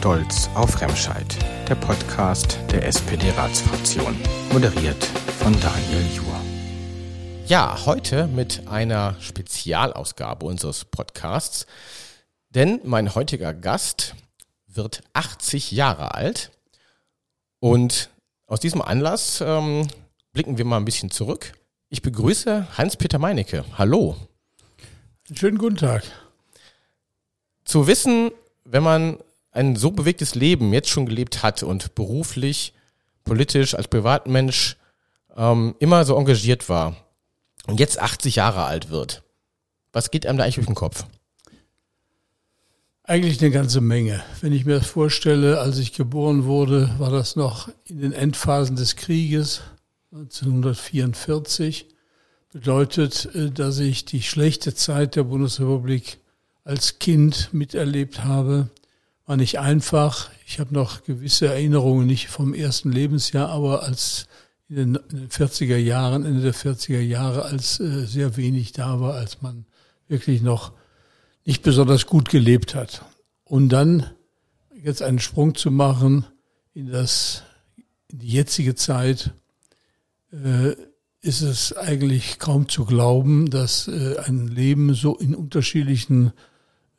Stolz auf Remscheid, der Podcast der SPD-Ratsfraktion, moderiert von Daniel Juhr. Ja, heute mit einer Spezialausgabe unseres Podcasts, denn mein heutiger Gast wird 80 Jahre alt und aus diesem Anlass ähm, blicken wir mal ein bisschen zurück. Ich begrüße Hans-Peter Meinecke. Hallo. Schönen guten Tag. Zu wissen, wenn man ein so bewegtes Leben jetzt schon gelebt hat und beruflich, politisch, als Privatmensch ähm, immer so engagiert war und jetzt 80 Jahre alt wird, was geht einem da eigentlich durch den Kopf? Eigentlich eine ganze Menge. Wenn ich mir das vorstelle, als ich geboren wurde, war das noch in den Endphasen des Krieges 1944. Bedeutet, äh, dass ich die schlechte Zeit der Bundesrepublik als Kind miterlebt habe. War nicht einfach. Ich habe noch gewisse Erinnerungen, nicht vom ersten Lebensjahr, aber als in den 40er Jahren, Ende der 40er Jahre, als äh, sehr wenig da war, als man wirklich noch nicht besonders gut gelebt hat. Und dann jetzt einen Sprung zu machen in das, in die jetzige Zeit, äh, ist es eigentlich kaum zu glauben, dass äh, ein Leben so in unterschiedlichen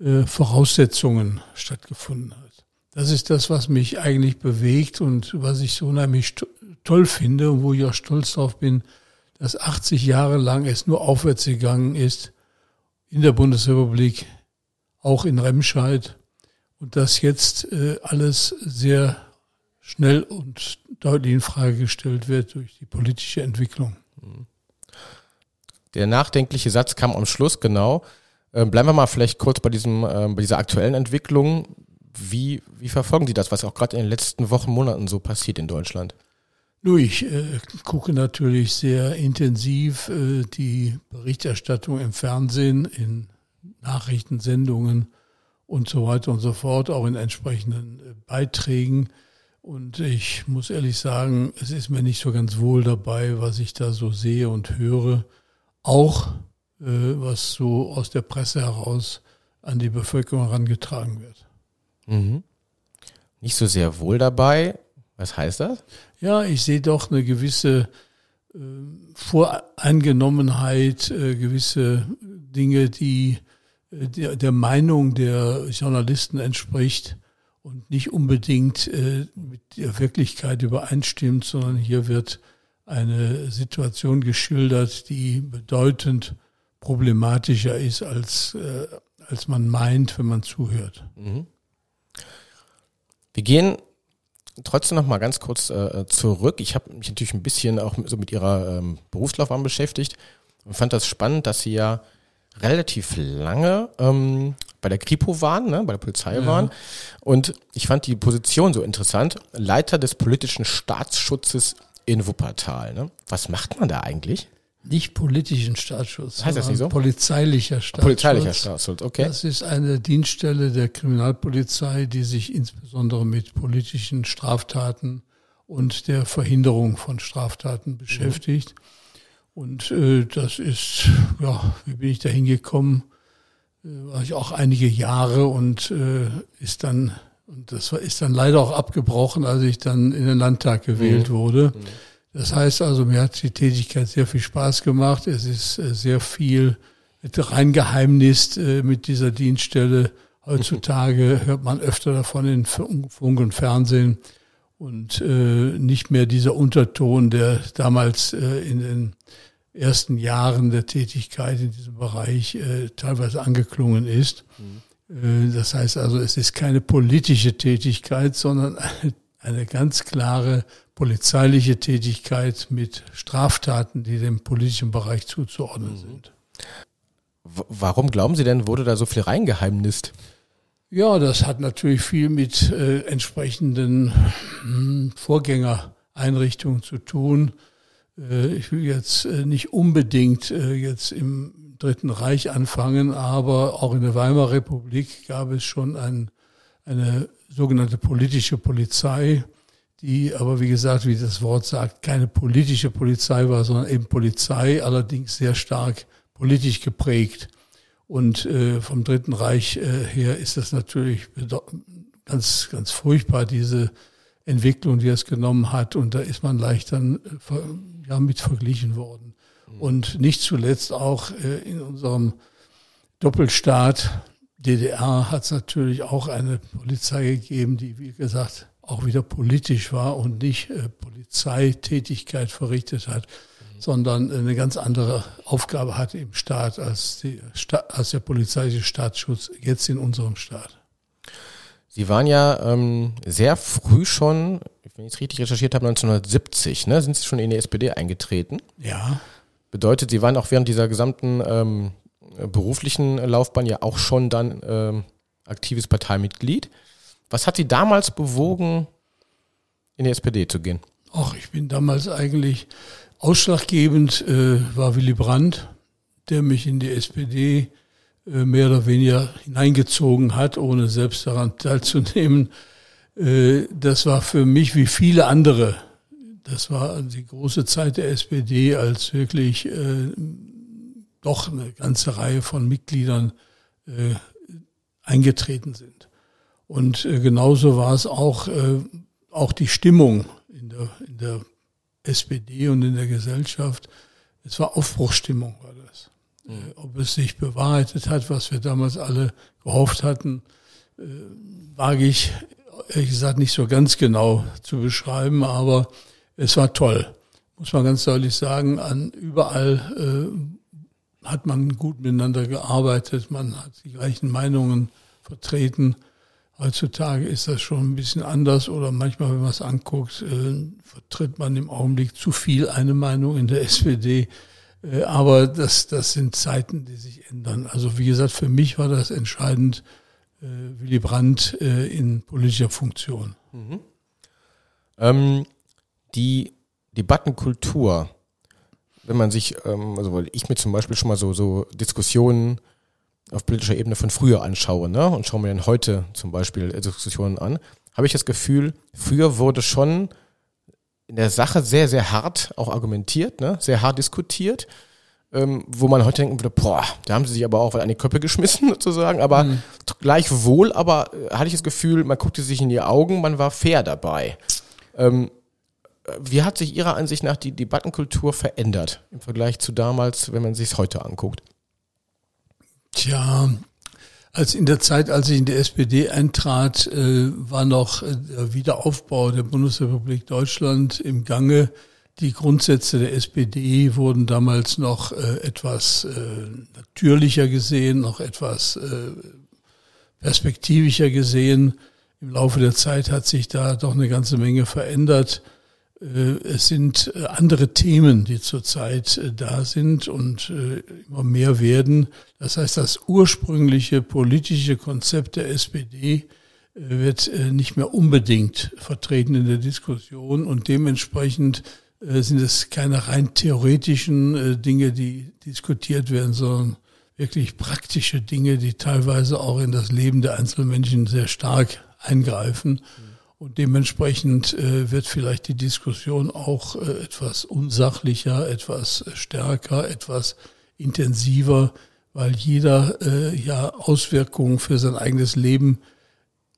äh, Voraussetzungen stattgefunden hat. Das ist das, was mich eigentlich bewegt und was ich so unheimlich toll finde und wo ich auch stolz drauf bin, dass 80 Jahre lang es nur aufwärts gegangen ist in der Bundesrepublik, auch in Remscheid und dass jetzt äh, alles sehr schnell und deutlich in Frage gestellt wird durch die politische Entwicklung. Der nachdenkliche Satz kam am Schluss genau. Ähm, bleiben wir mal vielleicht kurz bei diesem, ähm, bei dieser aktuellen Entwicklung. Wie, wie verfolgen Sie das, was auch gerade in den letzten Wochen, Monaten so passiert in Deutschland? Nur ich äh, gucke natürlich sehr intensiv äh, die Berichterstattung im Fernsehen, in Nachrichtensendungen und so weiter und so fort, auch in entsprechenden äh, Beiträgen. Und ich muss ehrlich sagen, es ist mir nicht so ganz wohl dabei, was ich da so sehe und höre. Auch was so aus der Presse heraus an die Bevölkerung herangetragen wird. Mhm. Nicht so sehr wohl dabei. Was heißt das? Ja, ich sehe doch eine gewisse äh, Voreingenommenheit, äh, gewisse Dinge, die äh, der, der, Meinung der Journalisten entspricht und nicht unbedingt äh, mit der Wirklichkeit übereinstimmt, sondern hier wird eine Situation geschildert, die bedeutend problematischer ist, als, äh, als man meint, wenn man zuhört. Mhm. Wir gehen trotzdem noch mal ganz kurz äh, zurück. Ich habe mich natürlich ein bisschen auch so mit Ihrer ähm, Berufslaufbahn beschäftigt und fand das spannend, dass Sie ja relativ lange ähm, bei der Kripo waren, ne, bei der Polizei ja. waren. Und ich fand die Position so interessant. Leiter des politischen Staatsschutzes in Wuppertal. Ne? Was macht man da eigentlich? Nicht politischen Staatsschutz. Heißt das nicht so? Polizeilicher Staatsschutz. Polizeilicher Staatsschutz, okay. Das ist eine Dienststelle der Kriminalpolizei, die sich insbesondere mit politischen Straftaten und der Verhinderung von Straftaten beschäftigt. Mhm. Und äh, das ist, ja, wie bin ich da hingekommen? Äh, war ich auch einige Jahre und äh, ist dann, und das war, ist dann leider auch abgebrochen, als ich dann in den Landtag gewählt mhm. wurde. Mhm das heißt also, mir hat die Tätigkeit sehr viel Spaß gemacht. Es ist äh, sehr viel reingeheimnist äh, mit dieser Dienststelle. Heutzutage hört man öfter davon in Funk und Fernsehen und äh, nicht mehr dieser Unterton, der damals in den ersten Jahren der Tätigkeit in diesem Bereich teilweise angeklungen ist. Mhm. Das heißt also, es ist keine politische Tätigkeit, sondern eine, eine ganz klare polizeiliche Tätigkeit mit Straftaten, die dem politischen Bereich zuzuordnen mhm. sind. Warum glauben Sie denn, wurde da so viel reingeheimnist? Ja, das hat natürlich viel mit äh, entsprechenden hm, Vorgängereinrichtungen zu tun. Äh, ich will jetzt äh, nicht unbedingt äh, jetzt im Dritten Reich anfangen, aber auch in der Weimarer Republik gab es schon ein, eine sogenannte politische Polizei, die aber, wie gesagt, wie das Wort sagt, keine politische Polizei war, sondern eben Polizei, allerdings sehr stark politisch geprägt. Und äh, vom Dritten Reich äh, her ist das natürlich ganz, ganz furchtbar, diese Entwicklung, die es genommen hat. Und da ist man leicht dann äh, ja, mit verglichen worden. Mhm. Und nicht zuletzt auch äh, in unserem Doppelstaat DDR hat es natürlich auch eine Polizei gegeben, die, wie gesagt, auch wieder politisch war und nicht äh, Polizeitätigkeit verrichtet hat, mhm. sondern eine ganz andere Aufgabe hatte im Staat als, die, als der polizeiliche Staatsschutz jetzt in unserem Staat. Sie waren ja ähm, sehr früh schon, wenn ich es richtig recherchiert habe, 1970, ne, sind Sie schon in die SPD eingetreten? Ja. Bedeutet, Sie waren auch während dieser gesamten ähm, beruflichen Laufbahn ja auch schon dann ähm, aktives Parteimitglied. Was hat Sie damals bewogen, in die SPD zu gehen? Ach, ich bin damals eigentlich ausschlaggebend, äh, war Willy Brandt, der mich in die SPD äh, mehr oder weniger hineingezogen hat, ohne selbst daran teilzunehmen. Äh, das war für mich wie viele andere. Das war die große Zeit der SPD, als wirklich äh, doch eine ganze Reihe von Mitgliedern eingetreten sind. Und genauso war es auch, auch die Stimmung in der, in der SPD und in der Gesellschaft. Es war Aufbruchstimmung, war das. Mhm. Ob es sich bewahrheitet hat, was wir damals alle gehofft hatten, äh, wage ich ehrlich gesagt nicht so ganz genau zu beschreiben, aber es war toll. Muss man ganz deutlich sagen, an überall äh, hat man gut miteinander gearbeitet, man hat die gleichen Meinungen vertreten. Heutzutage ist das schon ein bisschen anders oder manchmal, wenn man es anguckt, äh, vertritt man im Augenblick zu viel eine Meinung in der SPD. Äh, aber das, das sind Zeiten, die sich ändern. Also wie gesagt, für mich war das entscheidend, äh, Willy Brandt äh, in politischer Funktion. Mhm. Ähm, die Debattenkultur, wenn man sich, ähm, also weil ich mir zum Beispiel schon mal so, so Diskussionen auf politischer Ebene von früher anschaue, ne, und schaue mir dann heute zum Beispiel Diskussionen an, habe ich das Gefühl, früher wurde schon in der Sache sehr, sehr hart auch argumentiert, ne? sehr hart diskutiert, ähm, wo man heute denken würde, boah, da haben sie sich aber auch an die Köppe geschmissen sozusagen, aber mhm. gleichwohl, aber äh, hatte ich das Gefühl, man guckte sich in die Augen, man war fair dabei. Ähm, wie hat sich Ihrer Ansicht nach die Debattenkultur verändert im Vergleich zu damals, wenn man sich es heute anguckt? Tja, als in der Zeit, als ich in die SPD eintrat, äh, war noch äh, der Wiederaufbau der Bundesrepublik Deutschland im Gange. Die Grundsätze der SPD wurden damals noch äh, etwas natürlicher gesehen, noch etwas perspektivischer gesehen. Im Laufe der Zeit hat sich da doch eine ganze Menge verändert. Äh, es sind äh, andere Themen, die zurzeit äh, da sind und immer mehr werden. Das heißt, das ursprüngliche politische Konzept der SPD wird nicht mehr unbedingt vertreten in der Diskussion und dementsprechend sind es keine rein theoretischen Dinge, die diskutiert werden, sondern wirklich praktische Dinge, die teilweise auch in das Leben der Einzelmenschen sehr stark eingreifen. Mhm. Und dementsprechend äh, wird vielleicht die Diskussion auch äh, etwas unsachlicher, etwas stärker, etwas intensiver, weil jeder äh, ja Auswirkungen für sein eigenes Leben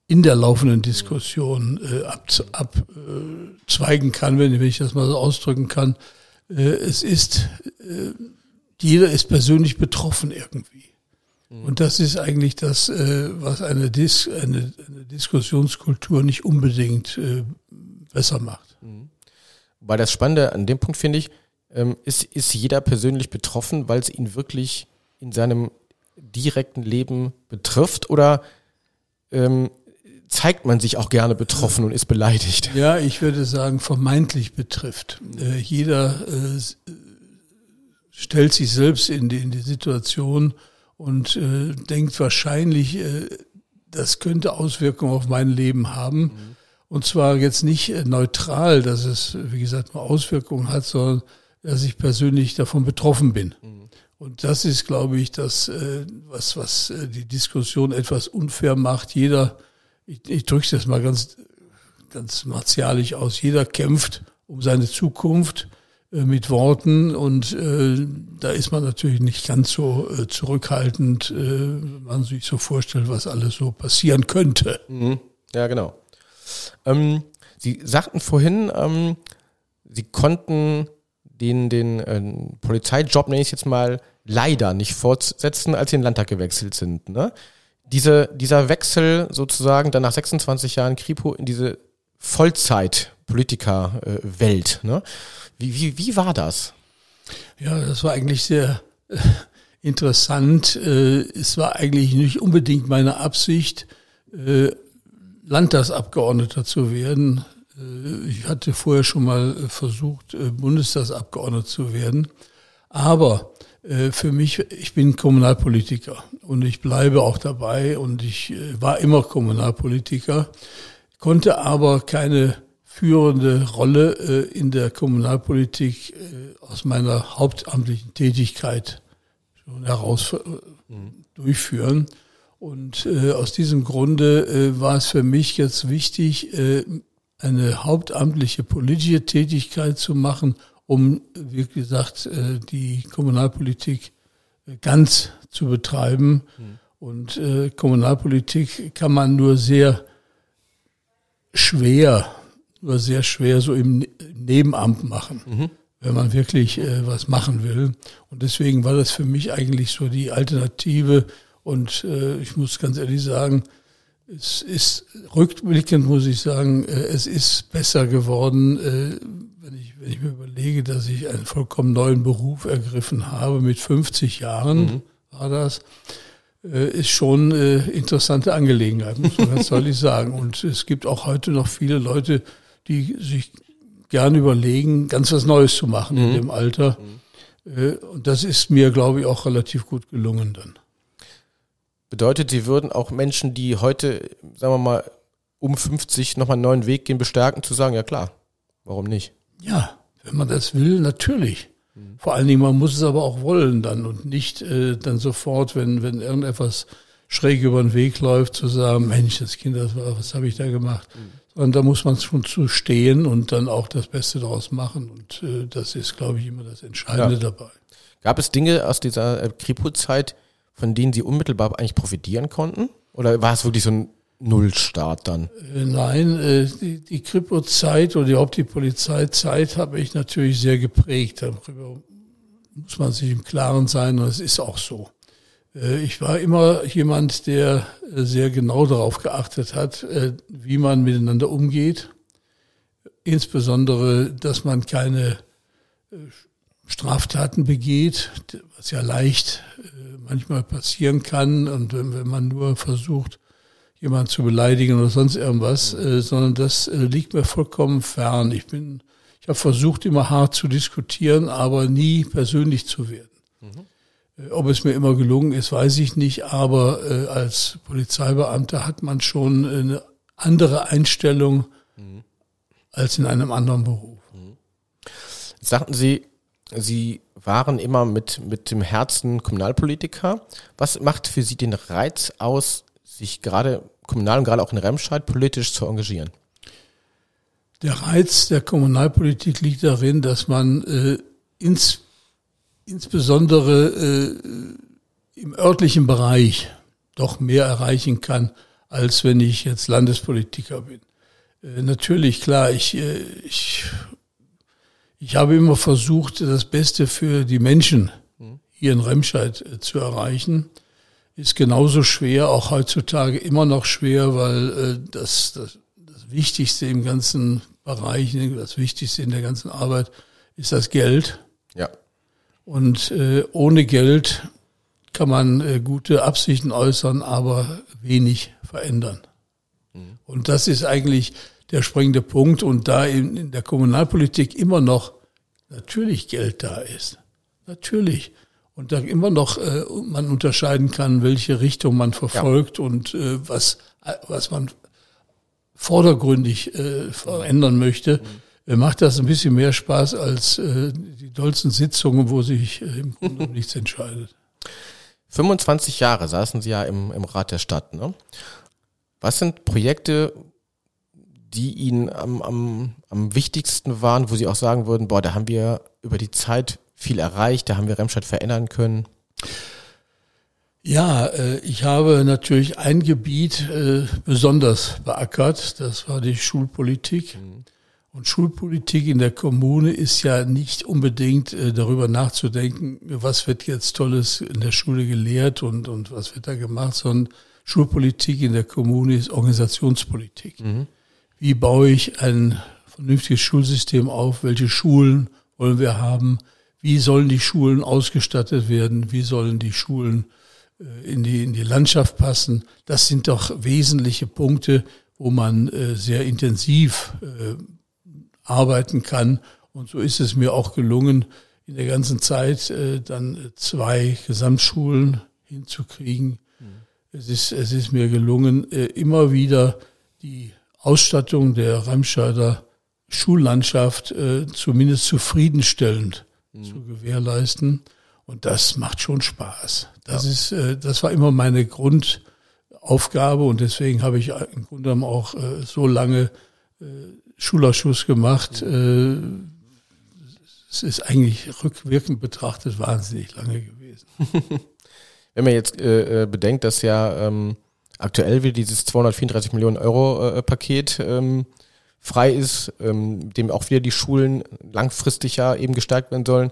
in der laufenden Diskussion äh, abzweigen ab, äh, kann, wenn ich das mal so ausdrücken kann. Äh, es ist, äh, jeder ist persönlich betroffen irgendwie. Mhm. Und das ist eigentlich das, äh, was eine, Dis eine, eine Diskussionskultur nicht unbedingt äh, besser macht. Mhm. Weil das Spannende an dem Punkt finde ich, ähm, ist, ist jeder persönlich betroffen, weil es ihn wirklich in seinem direkten Leben betrifft oder ähm, zeigt man sich auch gerne betroffen und ist beleidigt? Ja, ich würde sagen, vermeintlich betrifft. Äh, jeder äh, stellt sich selbst in die, in die Situation, und äh, denkt wahrscheinlich, äh, das könnte Auswirkungen auf mein Leben haben. Mhm. Und zwar jetzt nicht äh, neutral, dass es, wie gesagt, nur Auswirkungen hat, sondern dass ich persönlich davon betroffen bin. Mhm. Und das ist, glaube ich, das, äh, was, was äh, die Diskussion etwas unfair macht. Jeder, ich, ich drücke es jetzt mal ganz, ganz martialisch aus, jeder kämpft um seine Zukunft mit Worten und äh, da ist man natürlich nicht ganz so äh, zurückhaltend, äh, wenn man sich so vorstellt, was alles so passieren könnte. Mhm. Ja, genau. Ähm, Sie sagten vorhin, ähm, Sie konnten den, den äh, Polizeijob, nenne ich jetzt mal, leider nicht fortsetzen, als Sie in den Landtag gewechselt sind. Ne? Diese, dieser Wechsel sozusagen dann nach 26 Jahren Kripo in diese Vollzeit-Politiker-Welt. Äh, ne? Wie, wie, wie war das? Ja, das war eigentlich sehr äh, interessant. Äh, es war eigentlich nicht unbedingt meine Absicht, äh, Landtagsabgeordneter zu werden. Ich hatte vorher schon mal versucht, Bundestagsabgeordneter zu werden. Aber für mich, ich bin Kommunalpolitiker und ich bleibe auch dabei und ich war immer Kommunalpolitiker, konnte aber keine führende Rolle in der Kommunalpolitik aus meiner hauptamtlichen Tätigkeit schon heraus mhm. durchführen. Und aus diesem Grunde war es für mich jetzt wichtig, eine hauptamtliche politische Tätigkeit zu machen, um, wie gesagt, äh, die Kommunalpolitik äh, ganz zu betreiben. Mhm. Und äh, Kommunalpolitik kann man nur sehr schwer, nur sehr schwer so im Nebenamt machen, mhm. wenn man wirklich äh, was machen will. Und deswegen war das für mich eigentlich so die Alternative. Und äh, ich muss ganz ehrlich sagen, es ist rückblickend, muss ich sagen, äh, es ist besser geworden, äh, wenn ich, wenn ich mir überlege, dass ich einen vollkommen neuen Beruf ergriffen habe. Mit 50 Jahren mhm. war das. Äh, ist schon interessante Angelegenheit, muss man ganz deutlich sagen. Und es gibt auch heute noch viele Leute, die sich gern überlegen, ganz was Neues zu machen mhm. in dem Alter. Mhm. Und das ist mir, glaube ich, auch relativ gut gelungen dann. Bedeutet, sie würden auch Menschen, die heute, sagen wir mal, um 50 nochmal einen neuen Weg gehen, bestärken, zu sagen, ja klar, warum nicht? Ja, wenn man das will, natürlich. Mhm. Vor allen Dingen, man muss es aber auch wollen dann und nicht äh, dann sofort, wenn, wenn irgendetwas schräg über den Weg läuft, zu sagen, Mensch, das Kind, das war, was habe ich da gemacht? Mhm. Sondern da muss man schon zu stehen und dann auch das Beste daraus machen. Und äh, das ist, glaube ich, immer das Entscheidende ja. dabei. Gab es Dinge aus dieser äh, Kripo-Zeit, von denen Sie unmittelbar eigentlich profitieren konnten? Oder war es wirklich so ein Nullstart dann? Äh, nein, äh, die, die Kripo-Zeit oder überhaupt die Polizeizeit habe ich natürlich sehr geprägt. Darüber muss man sich im Klaren sein und es ist auch so. Äh, ich war immer jemand, der sehr genau darauf geachtet hat, wie man miteinander umgeht. Insbesondere, dass man keine Straftaten begeht, was ja leicht manchmal passieren kann und wenn, man nur versucht, jemanden zu beleidigen oder sonst irgendwas, äh, sondern das äh, liegt mir vollkommen fern. Ich bin, ich habe versucht, immer hart zu diskutieren, aber nie persönlich zu werden. Mhm. Äh, ob es mir immer gelungen ist, weiß ich nicht, aber äh, als Polizeibeamter hat man schon eine andere Einstellung mhm. als in einem anderen Beruf. Mhm. Sagten Sie, Sie waren immer mit, mit dem Herzen Kommunalpolitiker. Was macht für Sie den Reiz aus, sich gerade kommunal und gerade auch in Remscheid politisch zu engagieren? Der Reiz der Kommunalpolitik liegt darin, dass man äh, ins, insbesondere äh, im örtlichen Bereich doch mehr erreichen kann, als wenn ich jetzt Landespolitiker bin. Äh, natürlich, klar, ich, äh, ich ich habe immer versucht, das Beste für die Menschen hier in Remscheid äh, zu erreichen. Ist genauso schwer, auch heutzutage immer noch schwer, weil äh, das, das, das Wichtigste im ganzen Bereich, das Wichtigste in der ganzen Arbeit ist das Geld. Ja. Und äh, ohne Geld kann man äh, gute Absichten äußern, aber wenig verändern. Mhm. Und das ist eigentlich der springende Punkt. Und da in, in der Kommunalpolitik immer noch natürlich Geld da ist, natürlich. Und da immer noch äh, man unterscheiden kann, welche Richtung man verfolgt ja. und äh, was, was man vordergründig äh, verändern möchte, mhm. Macht das ein bisschen mehr Spaß als äh, die dollsten Sitzungen, wo sich äh, im Grunde nichts entscheidet. 25 Jahre saßen Sie ja im, im Rat der Stadt. Ne? Was sind Projekte, die Ihnen am, am, am wichtigsten waren, wo Sie auch sagen würden, boah, da haben wir über die Zeit viel erreicht, da haben wir Remscheid verändern können? Ja, äh, ich habe natürlich ein Gebiet äh, besonders beackert, das war die Schulpolitik. Mhm. Und Schulpolitik in der Kommune ist ja nicht unbedingt äh, darüber nachzudenken, was wird jetzt Tolles in der Schule gelehrt und, und was wird da gemacht, sondern Schulpolitik in der Kommune ist Organisationspolitik. Mhm. Wie baue ich ein vernünftiges Schulsystem auf? Welche Schulen wollen wir haben? Wie sollen die Schulen ausgestattet werden? Wie sollen die Schulen äh, in die, in die Landschaft passen? Das sind doch wesentliche Punkte, wo man äh, sehr intensiv arbeiten kann. Und so ist es mir auch gelungen, in der ganzen Zeit äh, dann zwei Gesamtschulen hinzukriegen. Mhm. Es, ist, es ist mir gelungen, äh, immer wieder die Ausstattung der Remscheider Schullandschaft äh, zumindest zufriedenstellend mhm. zu gewährleisten. Und das macht schon Spaß. Das ja. ist, äh, das war immer meine Grundaufgabe und deswegen habe ich im Grunde genommen auch äh, so lange äh, Schulausschuss gemacht. Äh, es ist eigentlich rückwirkend betrachtet wahnsinnig lange gewesen. Wenn man jetzt äh, äh, bedenkt, dass ja ähm, aktuell wieder dieses 234 Millionen Euro äh, Paket ähm, frei ist, ähm, dem auch wieder die Schulen langfristig ja eben gestärkt werden sollen,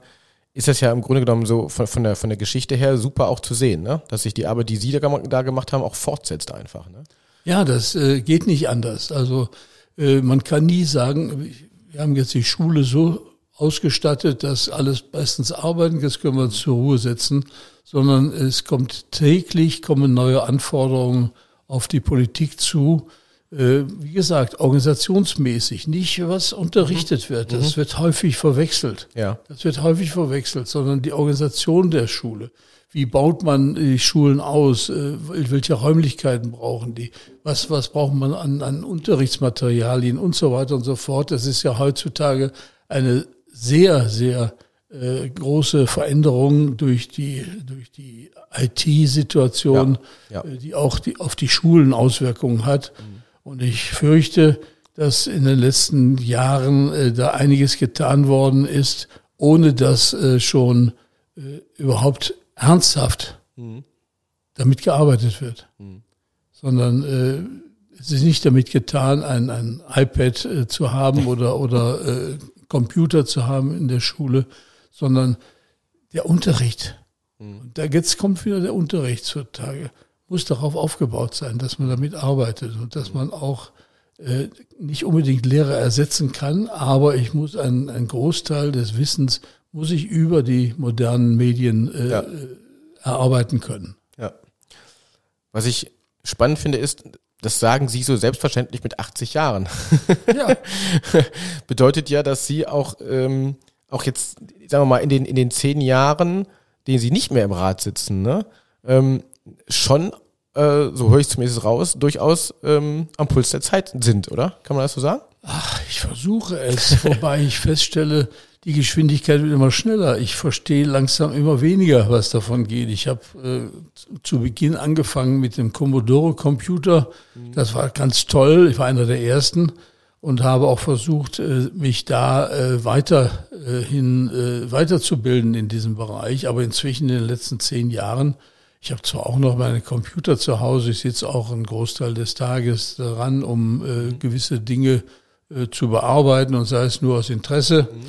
ist das ja im Grunde genommen so von, von, der, von der Geschichte her super auch zu sehen, ne? dass sich die Arbeit, die Sie da, da gemacht haben, auch fortsetzt einfach. Ne? Ja, das äh, geht nicht anders. Also man kann nie sagen, wir haben jetzt die Schule so ausgestattet, dass alles bestens arbeiten, jetzt können wir uns zur Ruhe setzen, sondern es kommt täglich, kommen neue Anforderungen auf die Politik zu. Äh, wie gesagt, organisationsmäßig, nicht was unterrichtet wird. Das mhm. wird häufig verwechselt. Ja. Das wird häufig verwechselt, sondern die Organisation der Schule. Wie baut man die Schulen aus? Äh, welche Räumlichkeiten brauchen die? Was, was braucht man an, an Unterrichtsmaterialien und so weiter und so fort? Das ist ja heutzutage eine sehr, sehr äh, große Veränderung durch die, durch die IT-Situation, ja, ja. Äh, die auch die, auf die Schulen Auswirkungen hat. Mhm. Und ich fürchte, dass in den letzten Jahren äh, da einiges getan worden ist, ohne dass äh, schon äh, überhaupt ernsthaft mhm. damit gearbeitet wird. Mhm. Sondern äh, es ist nicht damit getan, ein, ein iPad äh, zu haben oder, oder äh, Computer zu haben in der Schule, sondern der Unterricht. Mhm. Und da jetzt kommt wieder der Unterricht zutage. Muss darauf aufgebaut sein, dass man damit arbeitet und dass man auch äh, nicht unbedingt Lehrer ersetzen kann, aber ich muss einen, einen Großteil des Wissens muss ich über die modernen Medien äh, ja. erarbeiten können. Ja. Was ich spannend finde, ist, das sagen Sie so selbstverständlich mit 80 Jahren. Ja. Bedeutet ja, dass Sie auch, ähm, auch jetzt, sagen wir mal, in den, in den zehn Jahren, denen Sie nicht mehr im Rat sitzen, ne, ähm, schon, äh, so höre ich zumindest raus, durchaus ähm, am Puls der Zeit sind, oder? Kann man das so sagen? Ach, ich versuche es, wobei ich feststelle, die Geschwindigkeit wird immer schneller. Ich verstehe langsam immer weniger, was davon geht. Ich habe äh, zu Beginn angefangen mit dem Commodore-Computer. Mhm. Das war ganz toll. Ich war einer der ersten und habe auch versucht, äh, mich da äh, weiterhin äh, äh, weiterzubilden in diesem Bereich. Aber inzwischen in den letzten zehn Jahren ich habe zwar auch noch meine Computer zu Hause, ich sitze auch einen Großteil des Tages daran, um äh, gewisse Dinge äh, zu bearbeiten und sei es nur aus Interesse. Mhm.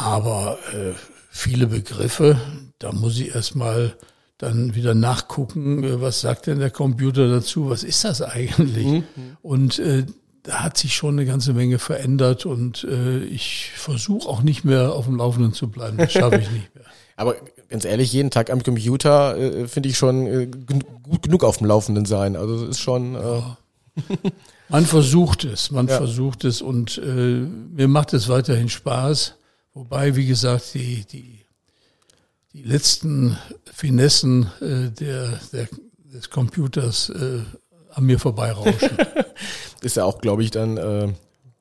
Aber äh, viele Begriffe, da muss ich erstmal dann wieder nachgucken, äh, was sagt denn der Computer dazu, was ist das eigentlich? Mhm. Und äh, da hat sich schon eine ganze Menge verändert und äh, ich versuche auch nicht mehr auf dem Laufenden zu bleiben. Das schaffe ich nicht mehr. Aber ganz ehrlich, jeden Tag am Computer äh, finde ich schon äh, gut genug auf dem Laufenden sein. Also es ist schon. Äh ja. Man versucht es, man ja. versucht es und äh, mir macht es weiterhin Spaß. Wobei, wie gesagt, die, die, die letzten Finessen äh, der, der, des Computers äh, an mir vorbeirauschen. ist ja auch, glaube ich, dann äh,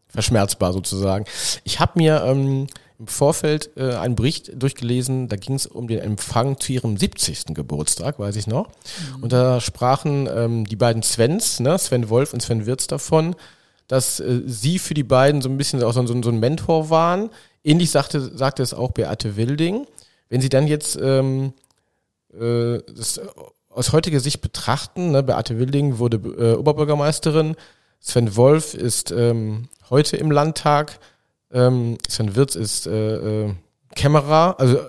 verschmerzbar sozusagen. Ich habe mir ähm, im Vorfeld äh, einen Bericht durchgelesen, da ging es um den Empfang zu ihrem 70. Geburtstag, weiß ich noch. Mhm. Und da sprachen ähm, die beiden Svens, ne, Sven Wolf und Sven Wirz davon, dass äh, sie für die beiden so ein bisschen auch so, so, so ein Mentor waren. Ähnlich sagte, sagte es auch Beate Wilding. Wenn sie dann jetzt ähm, äh, das aus heutiger Sicht betrachten, ne, Beate Wilding wurde äh, Oberbürgermeisterin, Sven Wolf ist ähm, heute im Landtag, ähm, Sven Wirz ist äh, äh, Kämmerer. Also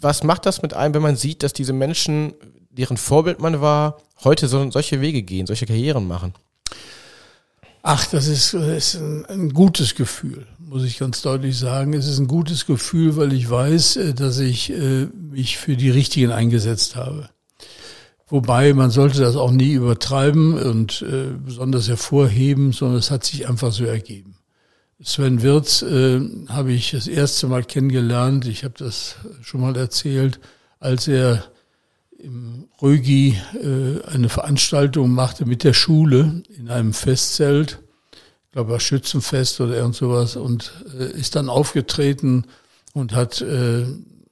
was macht das mit einem, wenn man sieht, dass diese Menschen, deren Vorbild man war, heute so, solche Wege gehen, solche Karrieren machen? Ach, das ist, ist ein, ein, gutes Gefühl, muss ich ganz deutlich sagen. Es ist ein gutes Gefühl, weil ich weiß, äh, dass ich äh, mich für die Richtigen eingesetzt habe. Wobei man sollte das auch nie übertreiben und äh, besonders hervorheben, sondern es hat sich einfach so ergeben. Sven Wirz äh, habe ich das erste Mal kennengelernt. Ich habe das schon mal erzählt, als er im Rögi äh, eine Veranstaltung machte mit der Schule in einem Festzelt, glaube war Schützenfest oder irgend sowas, und äh, ist dann aufgetreten und hat äh,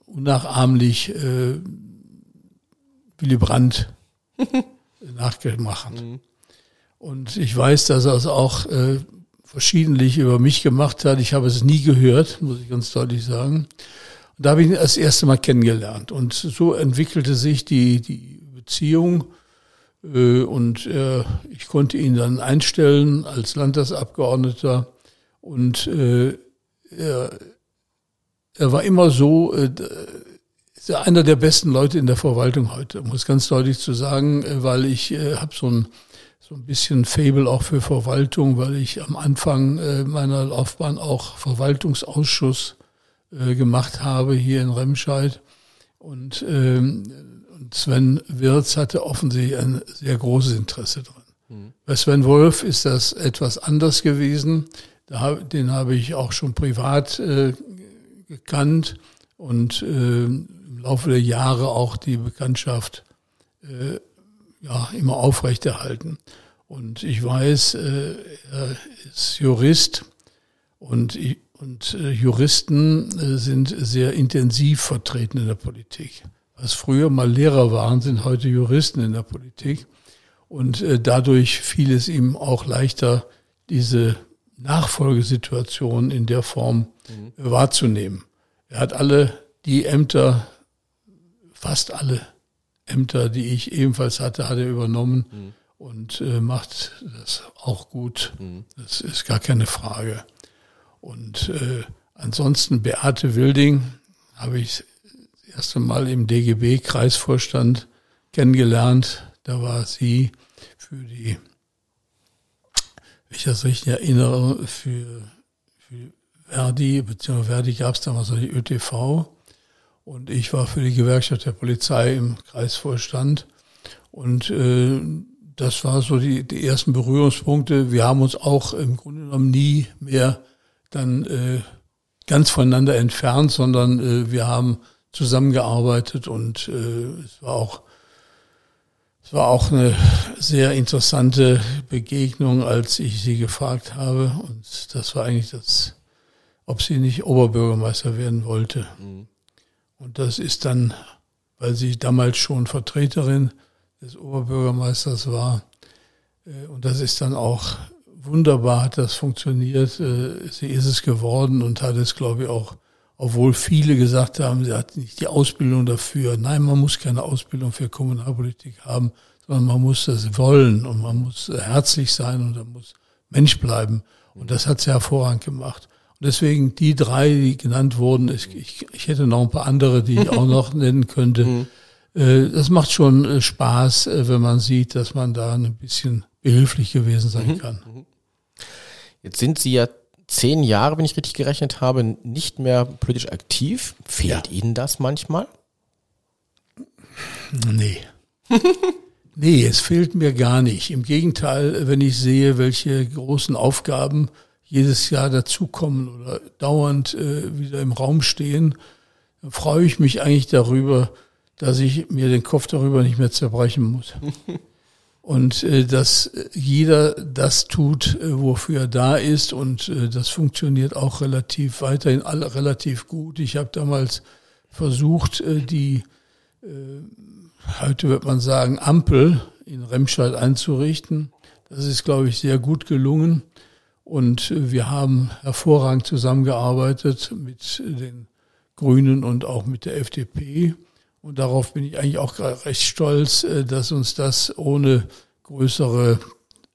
unnachahmlich äh, Willy Brandt nachgemacht. Mhm. Und ich weiß, dass er es auch äh, verschiedentlich über mich gemacht hat. Ich habe es nie gehört, muss ich ganz deutlich sagen. Und da habe ich ihn das erste Mal kennengelernt. Und so entwickelte sich die, die Beziehung. Äh, und äh, ich konnte ihn dann einstellen als Landtagsabgeordneter. Und äh, er, er war immer so, einer der besten Leute in der Verwaltung heute, um es ganz deutlich zu sagen, weil ich habe so ein so ein bisschen Fable auch für Verwaltung, weil ich am Anfang äh, meiner Laufbahn auch Verwaltungsausschuss äh, gemacht habe hier in Remscheid. Und, ähm, Sven Wirz hatte offensichtlich ein sehr großes Interesse dran. Mhm. Bei Sven Wolf ist das etwas anders gewesen. Da, den habe ich auch schon privat äh, gekannt und äh, im Laufe der Jahre auch die Bekanntschaft äh, ja, immer aufrechterhalten. Und ich weiß, äh, er ist Jurist und, und äh, Juristen äh, sind sehr intensiv vertreten in der Politik. Was früher mal Lehrer waren, sind heute Juristen in der Politik. Und äh, dadurch fiel es ihm auch leichter, diese Nachfolgesituation in der Form mhm. wahrzunehmen. Er hat alle die Ämter, fast alle Ämter, die ich ebenfalls hatte, hat er übernommen mhm. und äh, macht das auch gut. Mhm. Das ist gar keine Frage. Und äh, ansonsten Beate Wilding habe ich erste Mal im DGB-Kreisvorstand kennengelernt. Da war sie für die, wenn ich das richtig erinnere, für, für Verdi, beziehungsweise Verdi gab es damals noch die ÖTV. Und ich war für die Gewerkschaft der Polizei im Kreisvorstand. Und äh, das war so die, die ersten Berührungspunkte. Wir haben uns auch im Grunde genommen nie mehr dann äh, ganz voneinander entfernt, sondern äh, wir haben zusammengearbeitet und äh, es war auch es war auch eine sehr interessante Begegnung, als ich sie gefragt habe. Und das war eigentlich das, ob sie nicht Oberbürgermeister werden wollte. Mhm. Und das ist dann, weil sie damals schon Vertreterin des Oberbürgermeisters war, äh, und das ist dann auch wunderbar, hat das funktioniert. Äh, sie ist es geworden und hat es, glaube ich, auch, obwohl viele gesagt haben, sie hat nicht die Ausbildung dafür. Nein, man muss keine Ausbildung für Kommunalpolitik haben, sondern man muss das wollen und man muss herzlich sein und man muss Mensch bleiben. Und das hat sie hervorragend gemacht. Deswegen die drei, die genannt wurden, ich, ich hätte noch ein paar andere, die ich auch noch nennen könnte. Mhm. Äh, das macht schon äh, Spaß, äh, wenn man sieht, dass man da ein bisschen behilflich gewesen sein mhm. kann. Mhm. Jetzt sind Sie ja zehn Jahre, wenn ich richtig gerechnet habe, nicht mehr politisch aktiv. Fehlt ja. Ihnen das manchmal? Nee. nee, es fehlt mir gar nicht. Im Gegenteil, wenn ich sehe, welche großen Aufgaben jedes Jahr dazukommen oder dauernd äh, wieder im Raum stehen, dann freue ich mich eigentlich darüber, dass ich mir den Kopf darüber nicht mehr zerbrechen muss. und äh, dass jeder das tut, äh, wofür er da ist und äh, das funktioniert auch relativ weiterhin alle relativ gut. Ich habe damals versucht, äh, die äh, heute wird man sagen Ampel in Remscheid einzurichten. Das ist, glaube ich, sehr gut gelungen. Und wir haben hervorragend zusammengearbeitet mit den Grünen und auch mit der FDP. Und darauf bin ich eigentlich auch recht stolz, äh, dass uns das ohne größere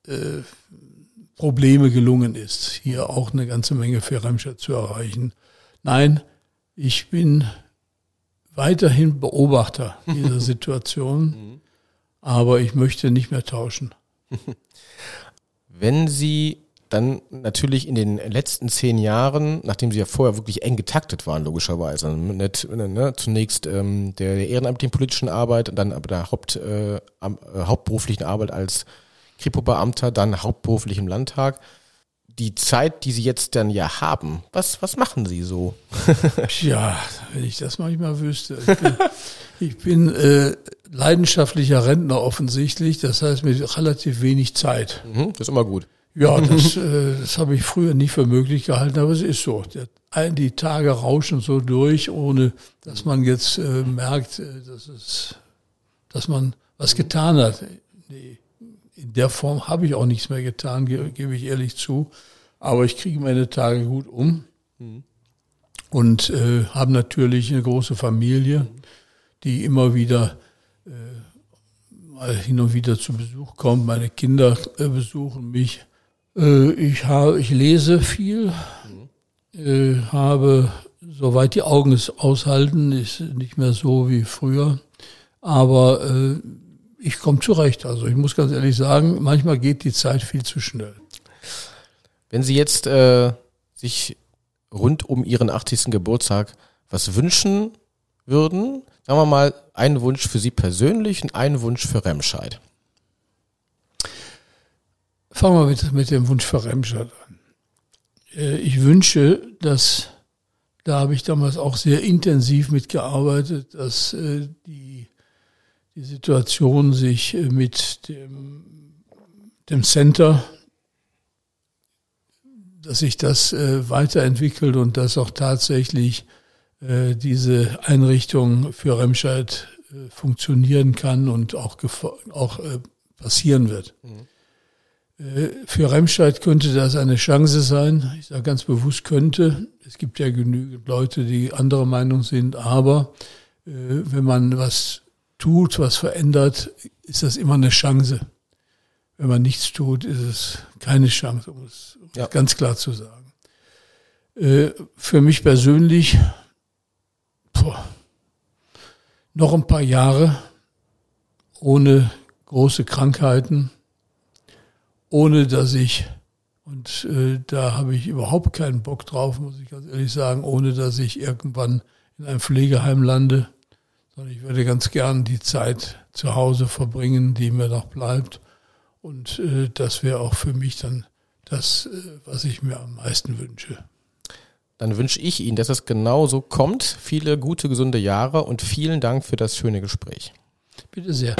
äh, Probleme gelungen ist, hier auch eine ganze Menge für Remscheid zu erreichen. Nein, ich bin weiterhin Beobachter dieser Situation, mhm. aber ich möchte nicht mehr tauschen. Wenn Sie dann natürlich in den letzten zehn Jahren, nachdem sie ja vorher wirklich eng getaktet waren, logischerweise, nicht, ne, zunächst ähm, der, der ehrenamtlichen politischen Arbeit, dann aber der Haupt, äh, äh, hauptberuflichen Arbeit als Kripo-Beamter, dann hauptberuflich im Landtag. Die Zeit, die Sie jetzt dann ja haben, was, was machen Sie so? ja, wenn ich das manchmal wüsste. Ich bin, ich bin äh, leidenschaftlicher Rentner offensichtlich, das heißt mit relativ wenig Zeit. Mhm, das ist immer gut. Ja, das, äh, das habe ich früher nicht für möglich gehalten, aber es ist so. Die Tage rauschen so durch, ohne dass man jetzt äh, merkt, äh, dass, es, dass man was getan hat. Nee, in der Form habe ich auch nichts mehr getan, gebe, gebe ich ehrlich zu. Aber ich kriege meine Tage gut um mhm. und äh, habe natürlich eine große Familie, die immer wieder äh, mal hin und wieder zu Besuch kommt. Meine Kinder äh, besuchen mich. Äh, ich, habe, ich lese viel, äh, habe, soweit die Augen es aushalten, ist nicht mehr so wie früher, aber äh, ich komme zurecht. Also ich muss ganz ehrlich sagen, manchmal geht die Zeit viel zu schnell. Wenn Sie jetzt äh, sich rund um Ihren 80. Geburtstag was wünschen würden, sagen wir mal, einen Wunsch für Sie persönlich und einen Wunsch für Remscheid. Fangen wir mit, mit dem Wunsch für Remscheid an. Äh, ich wünsche, dass, da habe ich damals auch sehr intensiv mitgearbeitet, dass äh, die, die Situation sich äh, mit dem, dem Center, dass sich das weiterentwickelt und dass auch tatsächlich diese Einrichtung für Remscheid funktionieren kann und auch, auch passieren wird. Mhm. Äh, für Remscheid könnte das eine Chance sein. Ich sage ganz bewusst könnte. Es gibt ja genügend Leute, die anderer Meinung sind. Aber äh, wenn man was tut, was verändert, ist das immer eine Chance. Wenn man nichts tut, ist es keine Chance, um es ja. ganz klar zu sagen. Äh, für mich persönlich boah, noch ein paar Jahre ohne große Krankheiten ohne dass ich, und äh, da habe ich überhaupt keinen Bock drauf, muss ich ganz ehrlich sagen, ohne dass ich irgendwann in einem Pflegeheim lande, sondern ich würde ganz gern die Zeit zu Hause verbringen, die mir noch bleibt. Und äh, das wäre auch für mich dann das, äh, was ich mir am meisten wünsche. Dann wünsche ich Ihnen, dass es genau so kommt. Viele gute, gesunde Jahre und vielen Dank für das schöne Gespräch. Bitte sehr.